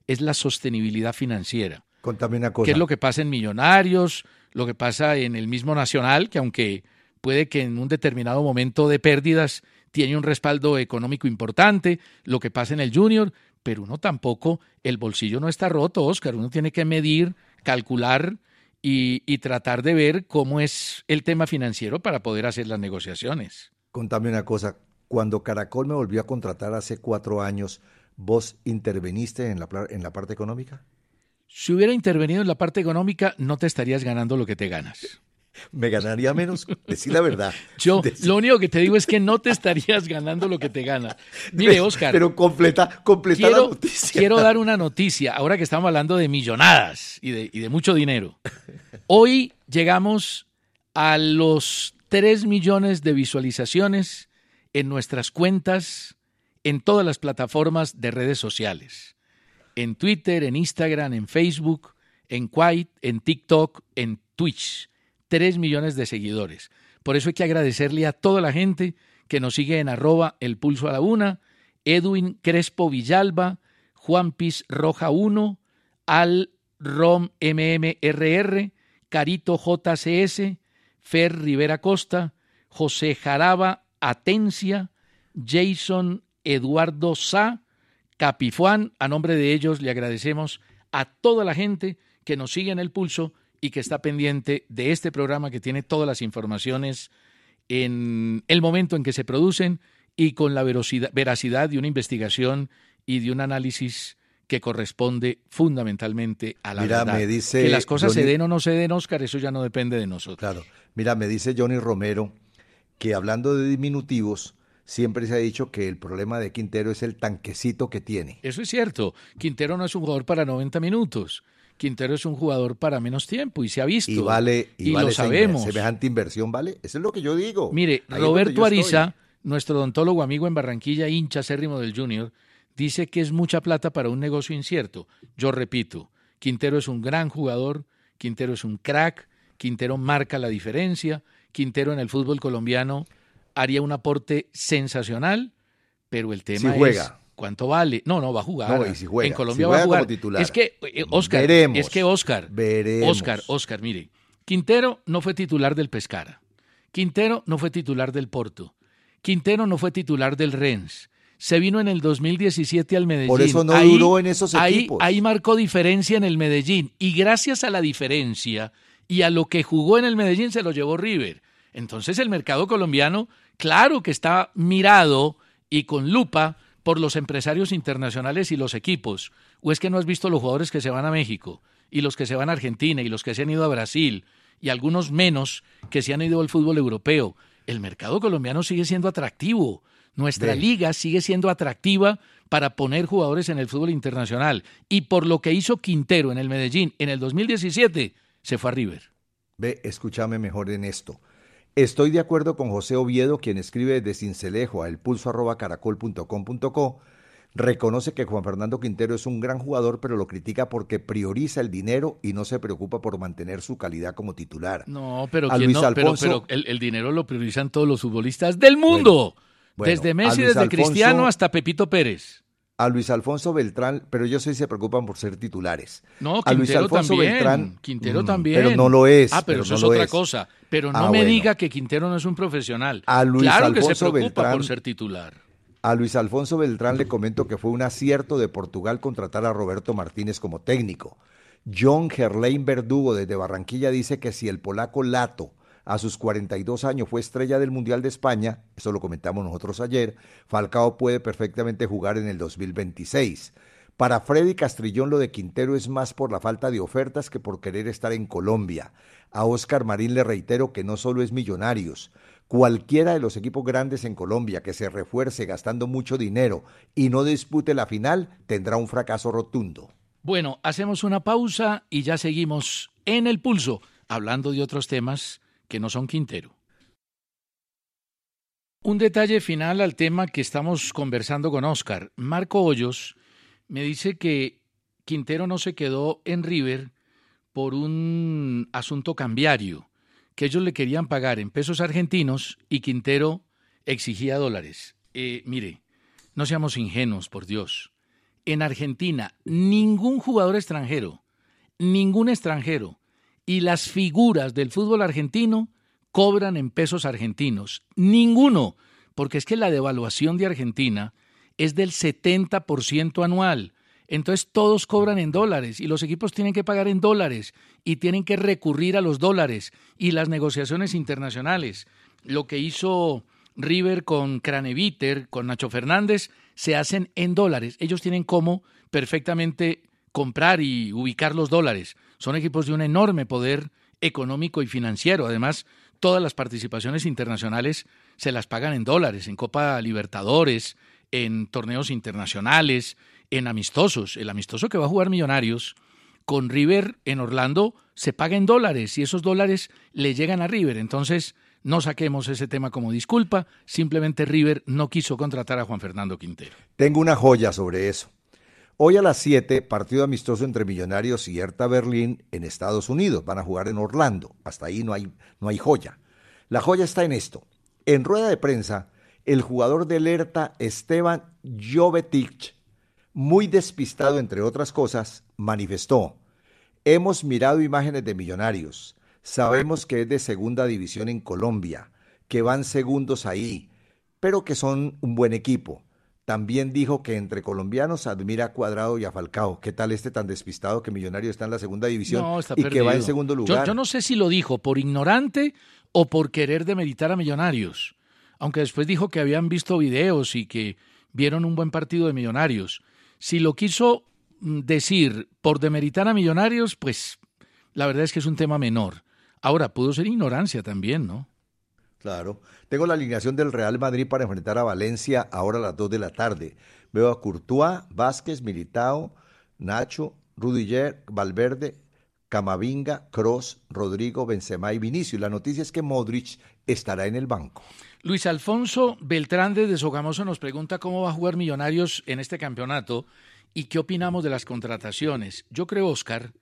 es la sostenibilidad financiera. Contame una cosa. ¿Qué es lo que pasa en Millonarios? Lo que pasa en el mismo Nacional, que aunque puede que en un determinado momento de pérdidas tiene un respaldo económico importante, lo que pasa en el Junior, pero uno tampoco, el bolsillo no está roto, Oscar, uno tiene que medir, calcular y, y tratar de ver cómo es el tema financiero para poder hacer las negociaciones. Contame una cosa. Cuando Caracol me volvió a contratar hace cuatro años, ¿vos interveniste en la, en la parte económica? Si hubiera intervenido en la parte económica, no te estarías ganando lo que te ganas. Me ganaría menos, decir la verdad. Yo Decí- lo único que te digo es que no te estarías ganando lo que te ganas. Mire, Oscar, Pero completa, completa la quiero, noticia. quiero dar una noticia, ahora que estamos hablando de millonadas y de, y de mucho dinero. Hoy llegamos a los 3 millones de visualizaciones en nuestras cuentas en todas las plataformas de redes sociales. En Twitter, en Instagram, en Facebook, en Quite, en TikTok, en Twitch. 3 millones de seguidores. Por eso hay que agradecerle a toda la gente que nos sigue en arroba el pulso a la una, Edwin Crespo Villalba, Juan Piz Roja 1, Al Rom MMRR, Carito JCS, Fer Rivera Costa, José Jaraba Atencia, Jason Eduardo Sa, Capifuán. A nombre de ellos le agradecemos a toda la gente que nos sigue en el pulso y que está pendiente de este programa que tiene todas las informaciones en el momento en que se producen y con la veracidad de una investigación y de un análisis que corresponde fundamentalmente a la Mira, verdad. me dice que las cosas se den o no se den, Oscar, eso ya no depende de nosotros. Claro. Mira, me dice Johnny Romero que hablando de diminutivos, siempre se ha dicho que el problema de Quintero es el tanquecito que tiene. Eso es cierto. Quintero no es un jugador para 90 minutos. Quintero es un jugador para menos tiempo y se ha visto. Y vale, y, y vale lo sabemos. semejante inversión, ¿vale? Eso es lo que yo digo. Mire, Ahí Roberto. Ariza, nuestro odontólogo amigo en Barranquilla, hincha acérrimo del Junior, dice que es mucha plata para un negocio incierto. Yo repito, Quintero es un gran jugador, Quintero es un crack, Quintero marca la diferencia, Quintero en el fútbol colombiano haría un aporte sensacional, pero el tema es cuánto vale. No, no, va a jugar. en Colombia va a jugar. Es que, eh, Oscar, es que Oscar, Oscar, Oscar, mire, Quintero no fue titular del Pescara. Quintero no fue titular del Porto. Quintero no fue titular del Rennes se vino en el 2017 al Medellín. Por eso no duró en esos equipos. Ahí marcó diferencia en el Medellín y gracias a la diferencia y a lo que jugó en el Medellín se lo llevó River. Entonces el mercado colombiano, claro que está mirado y con lupa por los empresarios internacionales y los equipos. ¿O es que no has visto los jugadores que se van a México y los que se van a Argentina y los que se han ido a Brasil y algunos menos que se han ido al fútbol europeo? El mercado colombiano sigue siendo atractivo nuestra liga sigue siendo atractiva para poner jugadores en el fútbol internacional. Y por lo que hizo Quintero en el Medellín en el 2017, se fue a River. Ve, escúchame mejor en esto. Estoy de acuerdo con José Oviedo, quien escribe de Cincelejo a elpulso.caracol.com.co. Reconoce que Juan Fernando Quintero es un gran jugador, pero lo critica porque prioriza el dinero y no se preocupa por mantener su calidad como titular. No, pero, el, dinero lo priorizan todos los futbolistas del mundo desde Messi, desde Cristiano hasta Pepito Pérez. A Luis Alfonso Beltrán, pero ellos sí se preocupan por ser titulares. No, Quintero a Luis Alfonso también. Beltrán, Quintero mm, también. Pero no lo es. Ah, pero, eso es otra cosa. Pero no ah, me diga que Quintero no es un profesional. A Luis claro Alfonso que se preocupa por ser titular. A Luis Alfonso Beltrán le comento que fue un acierto de Portugal contratar a Roberto Martínez como técnico. John Gerlain Verdugo desde Barranquilla dice que si el polaco Lato a sus 42 años fue estrella del Mundial de España, eso lo comentamos nosotros ayer, Falcao puede perfectamente jugar en el 2026. Para Freddy Castrillón lo de Quintero es más por la falta de ofertas que por querer estar en Colombia. A Oscar Marín le reitero que no solo es Millonarios. Cualquiera de los equipos grandes en Colombia que se refuerce gastando mucho dinero y no dispute la final tendrá un fracaso rotundo. Bueno, hacemos una pausa y ya seguimos en el pulso, hablando de otros temas que no son Quintero. Un detalle final al tema que estamos conversando con Oscar. Marco Hoyos me dice que Quintero no se quedó en River por un asunto cambiario, que ellos le querían pagar en pesos argentinos y Quintero exigía dólares. Eh, mire, no seamos ingenuos, por Dios. En Argentina, ningún jugador extranjero, ningún extranjero y las figuras del fútbol argentino cobran en pesos argentinos. Ninguno, porque es que la devaluación de Argentina es del 70% anual. Entonces todos cobran en dólares y los equipos tienen que pagar en dólares y tienen que recurrir a los dólares y las negociaciones internacionales. Lo que hizo River con Craneviter, con Nacho Fernández, se hacen en dólares. Ellos tienen cómo perfectamente comprar y ubicar los dólares. Son equipos de un enorme poder económico y financiero. Además, todas las participaciones internacionales se las pagan en dólares, en Copa Libertadores, en torneos internacionales, en amistosos. El amistoso que va a jugar Millonarios con River en Orlando se paga en dólares y esos dólares le llegan a River. Entonces, no saquemos ese tema como disculpa, simplemente River no quiso contratar a Juan Fernando Quintero. Tengo una joya sobre eso. Hoy a las 7, partido amistoso entre Millonarios y Hertha Berlín en Estados Unidos. Van a jugar en Orlando. Hasta ahí no hay, no hay joya. La joya está en esto. En rueda de prensa, el jugador del Hertha, Esteban Jovetic, muy despistado entre otras cosas, manifestó, hemos mirado imágenes de Millonarios, sabemos que es de segunda división en Colombia, que van segundos ahí, pero que son un buen equipo también dijo que entre colombianos admira a Cuadrado y a Falcao. ¿Qué tal este tan despistado que Millonario está en la segunda división y que va en segundo lugar? Yo, no sé si lo dijo por ignorante o por querer demeritar a Millonarios, aunque después dijo que habían visto videos y que vieron un buen partido de Millonarios. Si lo quiso mm, decir por demeritar a Millonarios, pues la verdad es que es un tema menor. Ahora, pudo ser ignorancia también, ¿no? Claro. Tengo la alineación del Real Madrid para enfrentar a Valencia ahora a las 2 de la tarde. Veo a Courtois, Vázquez, Militao, Nacho, Rudiger, Valverde, Camavinga, Cross, Rodrigo, Benzema y Vinicius. La noticia es que Modric estará en el banco. Luis Alfonso Beltrán de Sogamoso nos pregunta cómo va a jugar Millonarios en este campeonato y qué opinamos de las contrataciones. Yo creo, Oscar,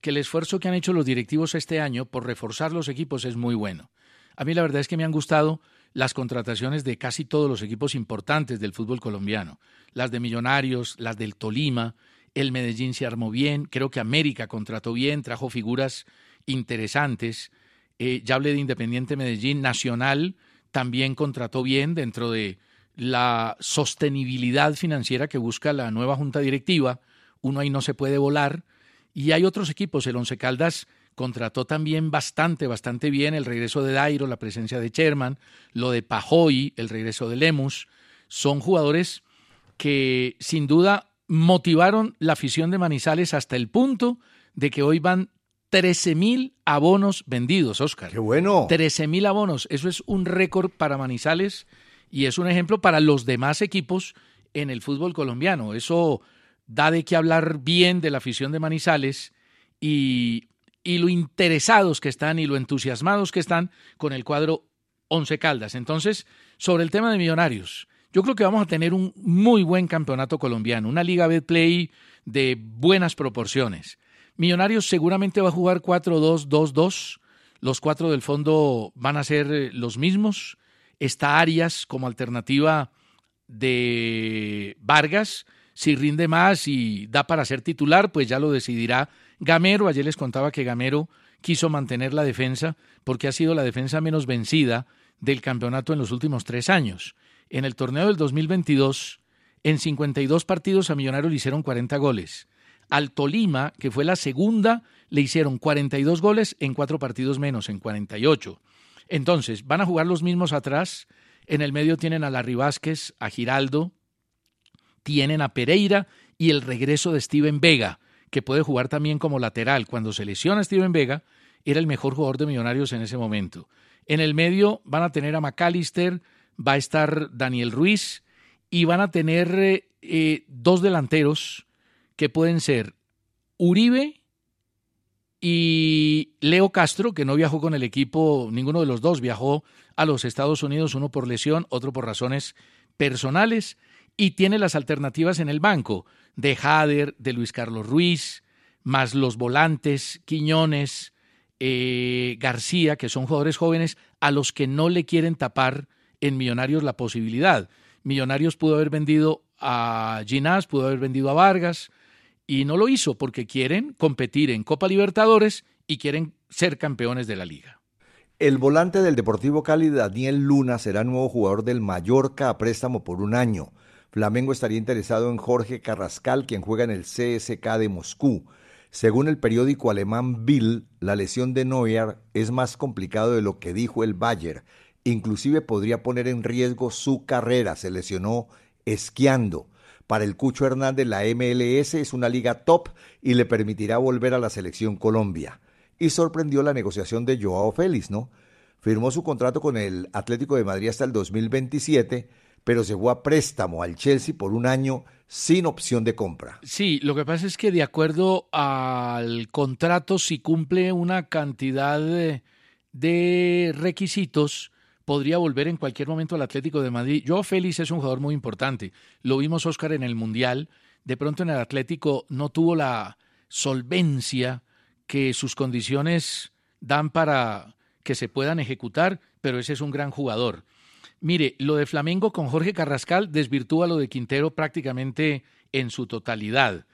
que el esfuerzo que han hecho los directivos este año por reforzar los equipos es muy bueno. A mí la verdad es que me han gustado las contrataciones de casi todos los equipos importantes del fútbol colombiano. Las de Millonarios, las del Tolima, el Medellín se armó bien, creo que América contrató bien, trajo figuras interesantes. Eh, ya hablé de Independiente Medellín, Nacional también contrató bien dentro de la sostenibilidad financiera que busca la nueva junta directiva. Uno ahí no se puede volar. Y hay otros equipos, el Once Caldas contrató también bastante, bastante bien el regreso de Dairo, la presencia de Sherman, lo de Pajoy, el regreso de Lemus. Son jugadores que sin duda motivaron la afición de Manizales hasta el punto de que hoy van 13 mil abonos vendidos, Oscar. ¡Qué bueno! 13 mil abonos. Eso es un récord para Manizales y es un ejemplo para los demás equipos en el fútbol colombiano. Eso da de qué hablar bien de la afición de Manizales y, y lo interesados que están y lo entusiasmados que están con el cuadro Once Caldas. Entonces, sobre el tema de Millonarios, yo creo que vamos a tener un muy buen campeonato colombiano, una liga Betplay de buenas proporciones. Millonarios seguramente va a jugar 4-2-2-2. Los cuatro del fondo van a ser eh, los mismos. Está Arias como alternativa de Vargas. Si rinde más y da para ser titular, pues ya lo decidirá Gamero. Ayer les contaba que Gamero quiso mantener la defensa porque ha sido la defensa menos vencida del campeonato en los últimos tres años. En el torneo del 2022, en 52 partidos a Millonarios le hicieron 40 goles. Al Tolima, que fue la segunda, le hicieron 42 goles en cuatro partidos menos, en 48. Entonces, van a jugar los mismos atrás. En el medio tienen a Larry Vázquez, a Giraldo, tienen a Pereira y el regreso de Steven Vega, que puede jugar también como lateral. Cuando se lesiona Steven Vega, era el mejor jugador de Millonarios en ese momento. En el medio van a tener a McAllister, va a estar Daniel Ruiz y van a tener eh, eh, dos delanteros que pueden ser Uribe y Leo Castro, que no viajó con el equipo, ninguno de los dos viajó a los Estados Unidos, uno por lesión, otro por razones personales, y tiene las alternativas en el banco de Jader, de Luis Carlos Ruiz, más los volantes, Quiñones, eh, García, que son jugadores jóvenes a los que no le quieren tapar en Millonarios la posibilidad. Millonarios pudo haber vendido a Ginás, pudo haber vendido a Vargas y no lo hizo porque quieren competir en Copa Libertadores y quieren ser campeones de la liga. El volante del Deportivo Cali, Daniel Luna, será nuevo jugador del Mallorca a préstamo por un año. Flamengo estaría interesado en Jorge Carrascal, quien juega en el CSK de Moscú. Según el periódico alemán Bill, la lesión de Neuer es más complicado de lo que dijo el Bayer inclusive podría poner en riesgo su carrera. Se lesionó esquiando. Para el Cucho Hernández la MLS es una liga top y le permitirá volver a la selección Colombia. Y sorprendió la negociación de Joao Félix, ¿no? Firmó su contrato con el Atlético de Madrid hasta el 2027, pero se fue a préstamo al Chelsea por un año sin opción de compra. Sí, lo que pasa es que de acuerdo al contrato, si cumple una cantidad de, de requisitos, podría volver en cualquier momento al Atlético de Madrid. Yo, Félix es un jugador muy importante. Lo vimos Oscar en el Mundial. De pronto en el Atlético no tuvo la solvencia que sus condiciones dan para que se puedan ejecutar, pero ese es un gran jugador. Mire, lo de Flamengo con Jorge Carrascal desvirtúa lo de Quintero prácticamente en su totalidad.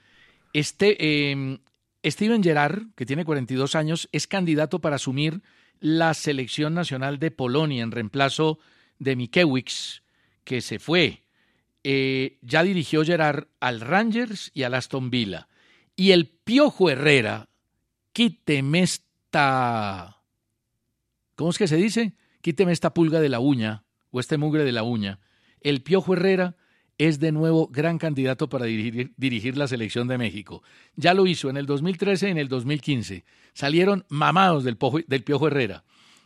Este, em, Steven Gerrard, que tiene 42 años, es candidato para asumir la selección nacional de Polonia en reemplazo de Mikiewicz, que se fue. Eh, ya dirigió Gerard al Rangers y al Aston Villa. Y el Piojo Herrera, quíteme esta. ¿Cómo es que se dice? Quíteme esta pulga de la uña o este mugre de la uña. El Piojo Herrera es de nuevo gran candidato para dirigir, la selección de México. Ya lo hizo en el 2013 y en el 2015. Salieron mamados del, del Piojo Herrera.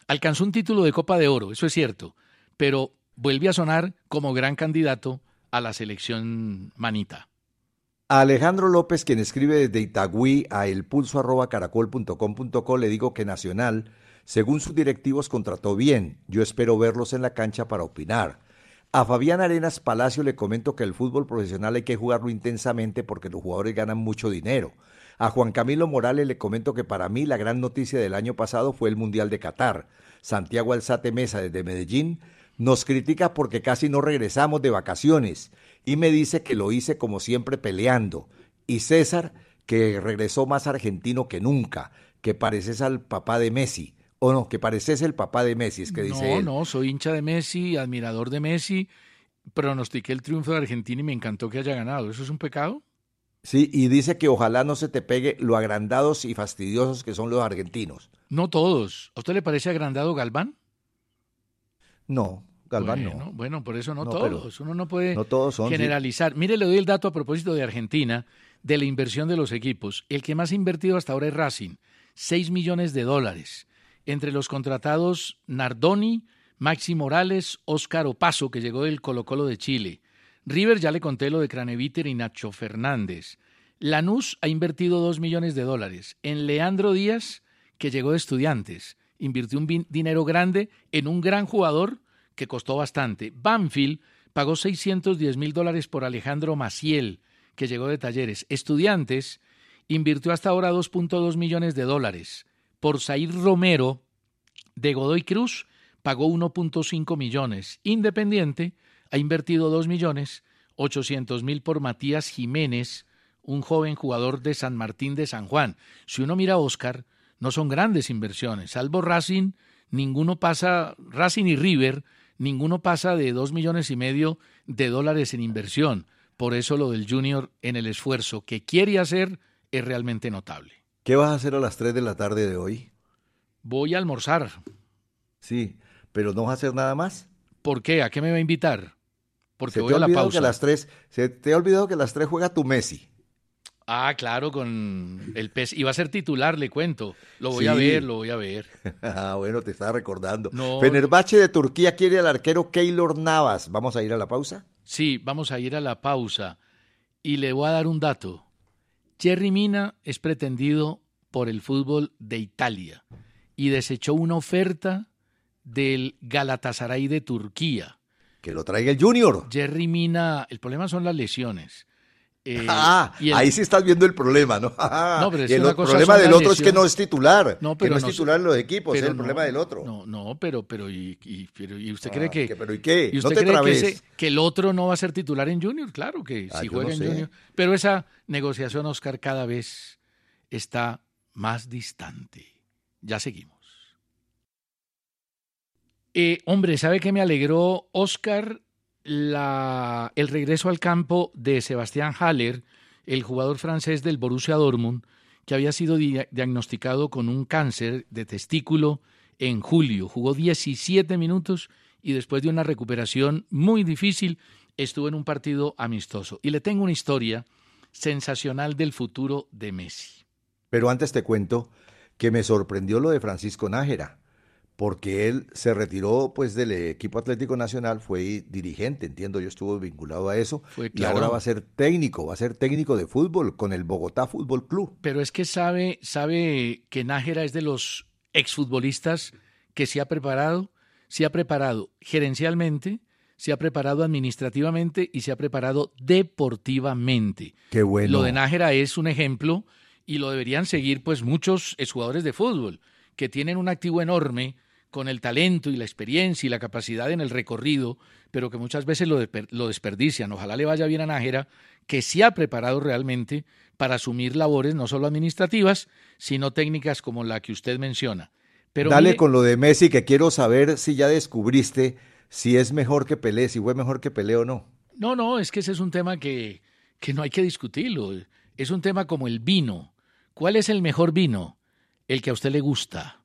Alcanzó un título de Copa de Oro, eso es cierto, pero vuelve a sonar como gran candidato a la selección manita. A Alejandro López, quien escribe desde Itagüí a elpulso.caracol.com.co, le digo que Nacional, según sus directivos, contrató bien. Yo espero verlos en la cancha para opinar. A Fabián Arenas Palacio le comento que el fútbol profesional hay que jugarlo intensamente porque los jugadores ganan mucho dinero. A Juan Camilo Morales le comento que para mí la gran noticia del año pasado fue el Mundial de Qatar. Santiago Alzate Mesa desde Medellín nos critica porque casi no regresamos de vacaciones y me dice que lo hice como siempre peleando. Y César, que regresó más argentino que nunca, que pareces al papá de Messi. O no, que pareces el papá de Messi, es que dice No, no, soy hincha de Messi, admirador de Messi, pronostiqué el triunfo de Argentina y me encantó que haya ganado. ¿Eso es un pecado? Sí, y dice que ojalá no se te pegue lo agrandados y fastidiosos que son los argentinos. No todos. ¿A usted le parece agrandado Galván? No, Galván bueno, no. Bueno, por eso no, No, todos. Uno no puede no todos son, sí. generalizar. Mire, le doy el dato a propósito de Argentina, de la inversión de los equipos. El que más ha invertido hasta ahora es Racing, 6 millones de dólares. Entre los contratados, Nardoni, Maxi Morales, Óscar Opaso, que llegó del Colo Colo de Chile. River, ya le conté lo de Craneviter y Nacho Fernández. Lanús ha invertido 2 millones de dólares. En Leandro Díaz, que llegó de estudiantes, invirtió un dinero grande en un gran jugador que costó bastante. Banfield pagó 610 mil dólares por Alejandro Maciel, que llegó de talleres. Estudiantes invirtió hasta ahora 2.2 millones de dólares. Por Zair Romero, de Godoy Cruz, pagó 1.5 millones. Independiente ha invertido 2 millones 800 mil por Matías Jiménez, un joven jugador de San Martín de San Juan. Si uno mira a Oscar, no son grandes inversiones, salvo Racing, ninguno pasa, Racing y River, ninguno pasa de 2 millones y medio de dólares en inversión. Por eso lo del Junior en el esfuerzo que quiere hacer es realmente notable. ¿Qué vas a hacer a las 3 de la tarde de hoy? Voy a almorzar. Sí, pero no vas a hacer nada más. ¿Por qué? ¿A qué me va a invitar? Porque voy a la olvidado pausa. que a las 3, se te ha olvidado que a las 3 juega tu Messi. Ah, claro, con el pez. Va a ser titular, le cuento. Lo voy Sí. a ver, lo voy a ver. Ah, bueno, te estaba recordando. No. Fenerbahce de Turquía quiere al arquero Keylor Navas. ¿Vamos a ir a la pausa? Sí, vamos a ir a la pausa. Y le voy a dar un dato. Jerry Mina es pretendido por el fútbol de Italia y desechó una oferta del Galatasaray de Turquía. Que lo traiga el Junior. Jerry Mina, el problema son las lesiones. Eh, ah, y el- ahí sí estás viendo el problema, ¿no? Pero que el una otro cosa problema del otro es que no es titular. No, que pero no es titular en los equipos, es el no, problema del otro. No, no, pero, pero, ¿y, y- pero, ¿y usted Ah, cree que, que- pero ¿y qué? ¿Y usted te cree que, ese- que el otro no va a ser titular en Junior? Claro que Ah, si juega en sé. Junior. Pero esa negociación, Oscar, cada vez está más distante. Ya seguimos. Eh, hombre, ¿sabe qué me alegró, Oscar? El regreso al campo de Sebastián Haller, el jugador francés del Borussia Dortmund, que había sido dia- diagnosticado con un cáncer de testículo en julio. Jugó 17 minutos y después de una recuperación muy difícil, estuvo en un partido amistoso. Y le tengo una historia sensacional del futuro de Messi. Pero antes te cuento que me sorprendió lo de Francisco Nájera, porque él se retiró pues del equipo Atlético Nacional, fue dirigente, entiendo yo estuvo vinculado a eso, Fue, y ahora va a ser técnico, va a ser técnico de fútbol con el Bogotá Fútbol Club. Pero es que sabe, sabe que Nájera es de los exfutbolistas que se ha preparado, se ha preparado gerencialmente, se ha preparado administrativamente y se ha preparado deportivamente. Qué bueno. Lo de Nájera es un ejemplo y lo deberían seguir pues muchos jugadores de fútbol que tienen un activo enorme con el talento y la experiencia y la capacidad en el recorrido, pero que muchas veces lo, desper- lo desperdician. Ojalá le vaya bien a Nájera, que se ha preparado realmente para asumir labores no solo administrativas, sino técnicas como la que usted menciona. Pero Dale mire- con lo de Messi, que quiero saber si ya descubriste si es mejor que Pelé, si fue mejor que Pelé o no. No, no, es que ese es un tema que, que no hay que discutirlo. Es un tema como el vino. ¿Cuál es el mejor vino? El que a usted le gusta.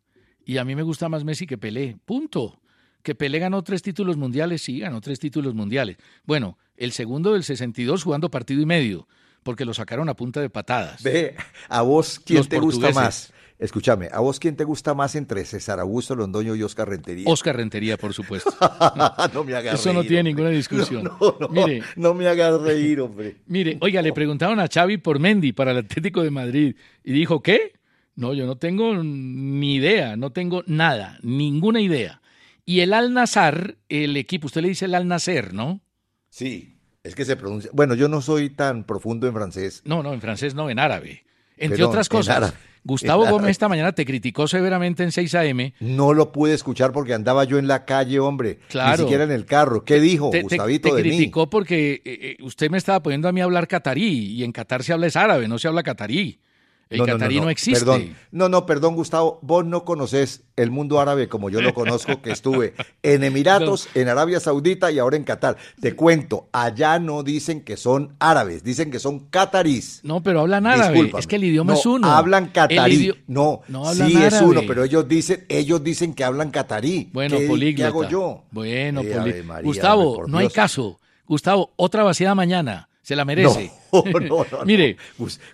Y a mí me gusta más Messi que Pelé. Punto. Que Pelé ganó tres títulos mundiales, sí, ganó tres títulos mundiales. Bueno, el segundo del 62 jugando partido y medio, porque lo sacaron a punta de patadas. Ve, a vos, ¿quién Los te gusta más? Escúchame, ¿a vos quién te gusta más entre César Augusto Londoño y Oscar Rentería? Oscar Rentería, por supuesto. no me hagas Eso no tiene hombre. ninguna discusión. No, no, no, Mire. no me hagas reír, hombre. Mire, oiga, le preguntaron a Xavi por Mendy para el Atlético de Madrid y dijo, ¿qué? No, yo no tengo ni idea, no tengo nada, ninguna idea. Y el Al Nazar, el equipo, usted le dice el Al Nacer, ¿no? Sí, es que se pronuncia. Bueno, yo no soy tan profundo en francés. No, no, en francés no, en árabe. Entre Perdón, otras en cosas, árabe, Gustavo en Gómez esta mañana te criticó severamente en 6 AM. No lo pude escuchar porque andaba yo en la calle, hombre. Claro. Ni siquiera en el carro. ¿Qué dijo Te, te- Gustavito te de mí? criticó porque eh, eh, usted me estaba poniendo a mí a hablar catarí y en Qatar se habla es árabe, no se habla catarí. El catarí no, existe. Perdón, no, no, perdón, Gustavo. Vos no conoces el mundo árabe como yo lo conozco, que estuve en Emiratos, en Arabia Saudita y ahora en Qatar. Te cuento, allá no dicen que son árabes, dicen que son catarís. No, pero hablan árabe. Discúlpame. Es que el idioma No, es uno. Hablan catarí. No, No hablan sí es uno, pero ellos dicen, ellos dicen que hablan catarí. Bueno, ¿Qué, políglota. ¿Qué hago yo? Bueno, Eh, Gustavo, no hay caso. Gustavo, otra vaciada mañana. Se la merece. No, no, no, no. Mire, eh,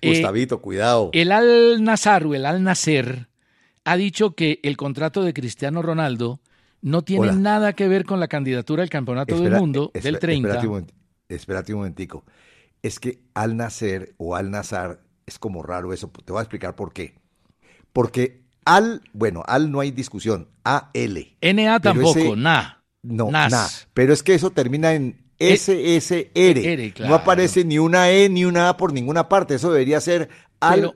Gustavito, cuidado. El Al Nazar o el Al Nacer ha dicho que el contrato de Cristiano Ronaldo no tiene Hola. nada que ver con la candidatura al Campeonato Espera- del Mundo del espera- 30. Espérate un, moment- espérate un momentico. Es que al nacer o al nazar es como raro eso. Te voy a explicar por qué. Porque al, bueno, al no hay discusión. A-L. NA tampoco, ese- na. No, Nas. na. Pero es que eso termina en SSR. R, claro. No aparece ni una E ni una A por ninguna parte. Eso debería ser al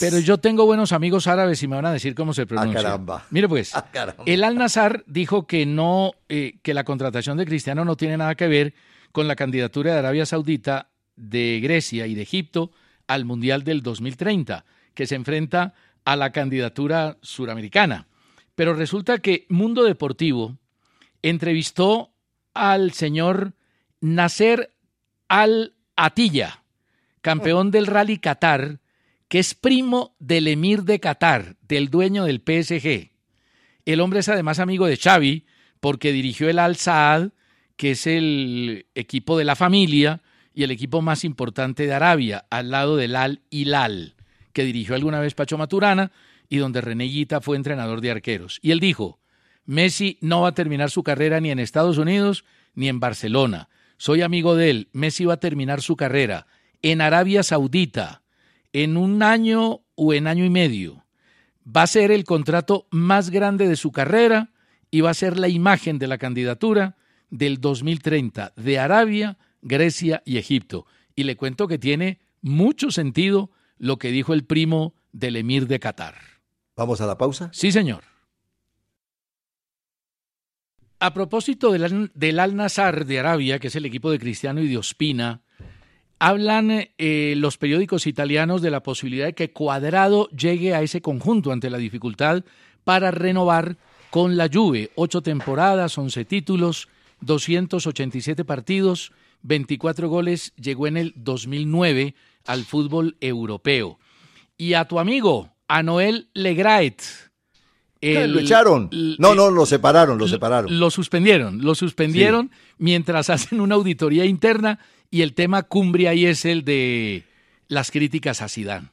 Pero- yo tengo buenos amigos árabes y me van a decir cómo se pronuncia. caramba. Mire pues, Ah, caramba. el Al Nazar dijo que no, eh, que la contratación de Cristiano no tiene nada que ver con la candidatura de Arabia Saudita, de Grecia y de Egipto al Mundial del 2030, que se enfrenta a la candidatura suramericana. Pero resulta que Mundo Deportivo entrevistó al señor Nasser Al Atilla, campeón del Rally Qatar, que es primo del emir de Qatar, del dueño del PSG. El hombre es además amigo de Xavi porque dirigió el Al Saad, que es el equipo de la familia y el equipo más importante de Arabia, al lado del Al Hilal, que dirigió alguna vez Pacho Maturana y donde René Guita fue entrenador de arqueros. Y él dijo, Messi no va a terminar su carrera ni en Estados Unidos ni en Barcelona. Soy amigo de él. Messi va a terminar su carrera en Arabia Saudita en un año o en año y medio. Va a ser el contrato más grande de su carrera y va a ser la imagen de la candidatura del 2030 de Arabia, Grecia y Egipto. Y le cuento que tiene mucho sentido lo que dijo el primo del emir de Qatar. Vamos a la pausa. Sí, señor. A propósito del, Al- del Al Nazar de Arabia, que es el equipo de Cristiano y de Ospina, hablan eh, los periódicos italianos de la posibilidad de que Cuadrado llegue a ese conjunto ante la dificultad para renovar con la Juve. Ocho temporadas, once títulos, 287 partidos, 24 goles, llegó en el 2009 al fútbol europeo. Y a tu amigo, a Noel Legraet. El- lo echaron. l- No, eh, no, lo separaron, lo separaron. Lo suspendieron, lo suspendieron mientras hacen una auditoría interna y el tema cumbre ahí es el de las críticas a Zidane.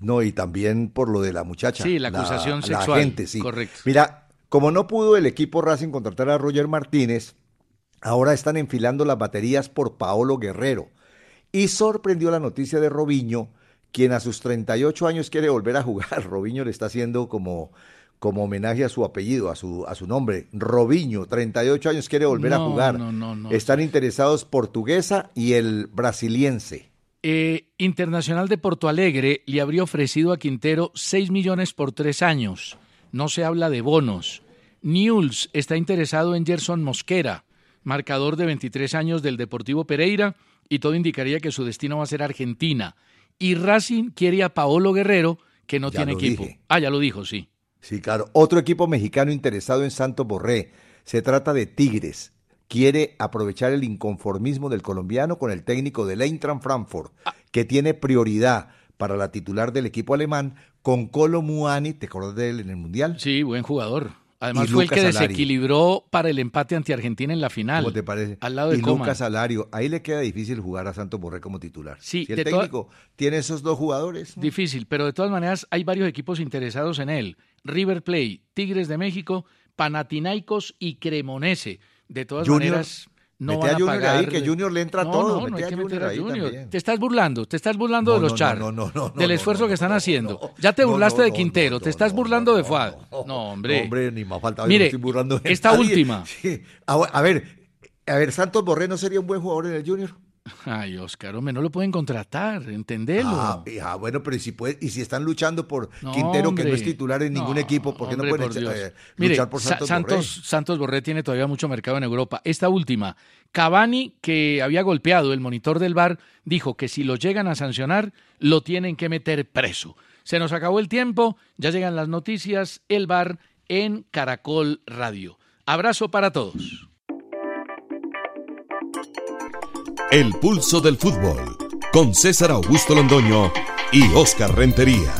No, y también por lo de la muchacha. Sí, la acusación La sexual, gente, sí. correcto. Mira, como no pudo el equipo Racing contratar a Roger Martínez, ahora están enfilando las baterías por Paolo Guerrero. Y sorprendió la noticia de Robinho, quien a sus 38 años quiere volver a jugar. Robinho le está haciendo como, como homenaje a su apellido, a su, a su nombre. Robinho, 38 años, quiere volver a jugar. no, no, no. Están interesados Portuguesa y el brasiliense. Eh, Internacional de Porto Alegre le habría ofrecido a Quintero 6 millones por tres años. No se habla de bonos. Newell's está interesado en Gerson Mosquera, marcador de 23 años del Deportivo Pereira, y todo indicaría que su destino va a ser Argentina. Y Racing quiere a Paolo Guerrero, que no Ya tiene equipo. dije. Ah, ya lo dijo, sí. Sí, claro. Otro equipo mexicano interesado en Santo Borré. Se trata de Tigres. Quiere aprovechar el inconformismo del colombiano con el técnico del Eintracht Frankfurt, que tiene prioridad para la titular del equipo alemán con Colo Muani. ¿Te acuerdas de él en el Mundial? Sí, buen jugador. Además y fue el que desequilibró para el empate ante Argentina en la final. ¿Cómo te parece? Al lado de y Coman. Lucas Alario, ahí le queda difícil jugar a Santos Borré como titular. Sí, si el técnico tiene esos dos jugadores, Difícil, pero de todas maneras hay varios equipos interesados en él. River Plate, Tigres de México, Panathinaikos y Cremonese. De todas Junior, maneras, no mete a a Junior pagar. ahí, que Junior le entra no, todo, No, no mete hay a que Junior meter a ahí Junior. Te estás burlando, te estás burlando No, de los Char. no, no, no, no, del esfuerzo que están haciendo. ya te burlaste de Quintero, te estás burlando de Fuad. no, hombre. hombre, ni más falta. Mire, estoy burlando de esta nadie. última. Sí. A, a ver, a ver, Santos Borré no sería un buen jugador en el Junior. Ay, Oscar, hombre, no lo pueden contratar, entendelo. Ah, ah, bueno, pero y si puede, y si están luchando por No, Quintero, que no es titular en ningún No, equipo, ¿por qué no pueden por Dios. eh, Mire, luchar por Sa- Santos, Santos, Borré? Santos Borré tiene todavía mucho mercado en Europa. Esta última, Cavani, que había golpeado el monitor del bar, dijo que si lo llegan a sancionar, lo tienen que meter preso. Se nos acabó el tiempo, ya llegan las noticias, el bar en Caracol Radio. Abrazo para todos. El pulso del fútbol con César Augusto Londoño y Oscar Rentería.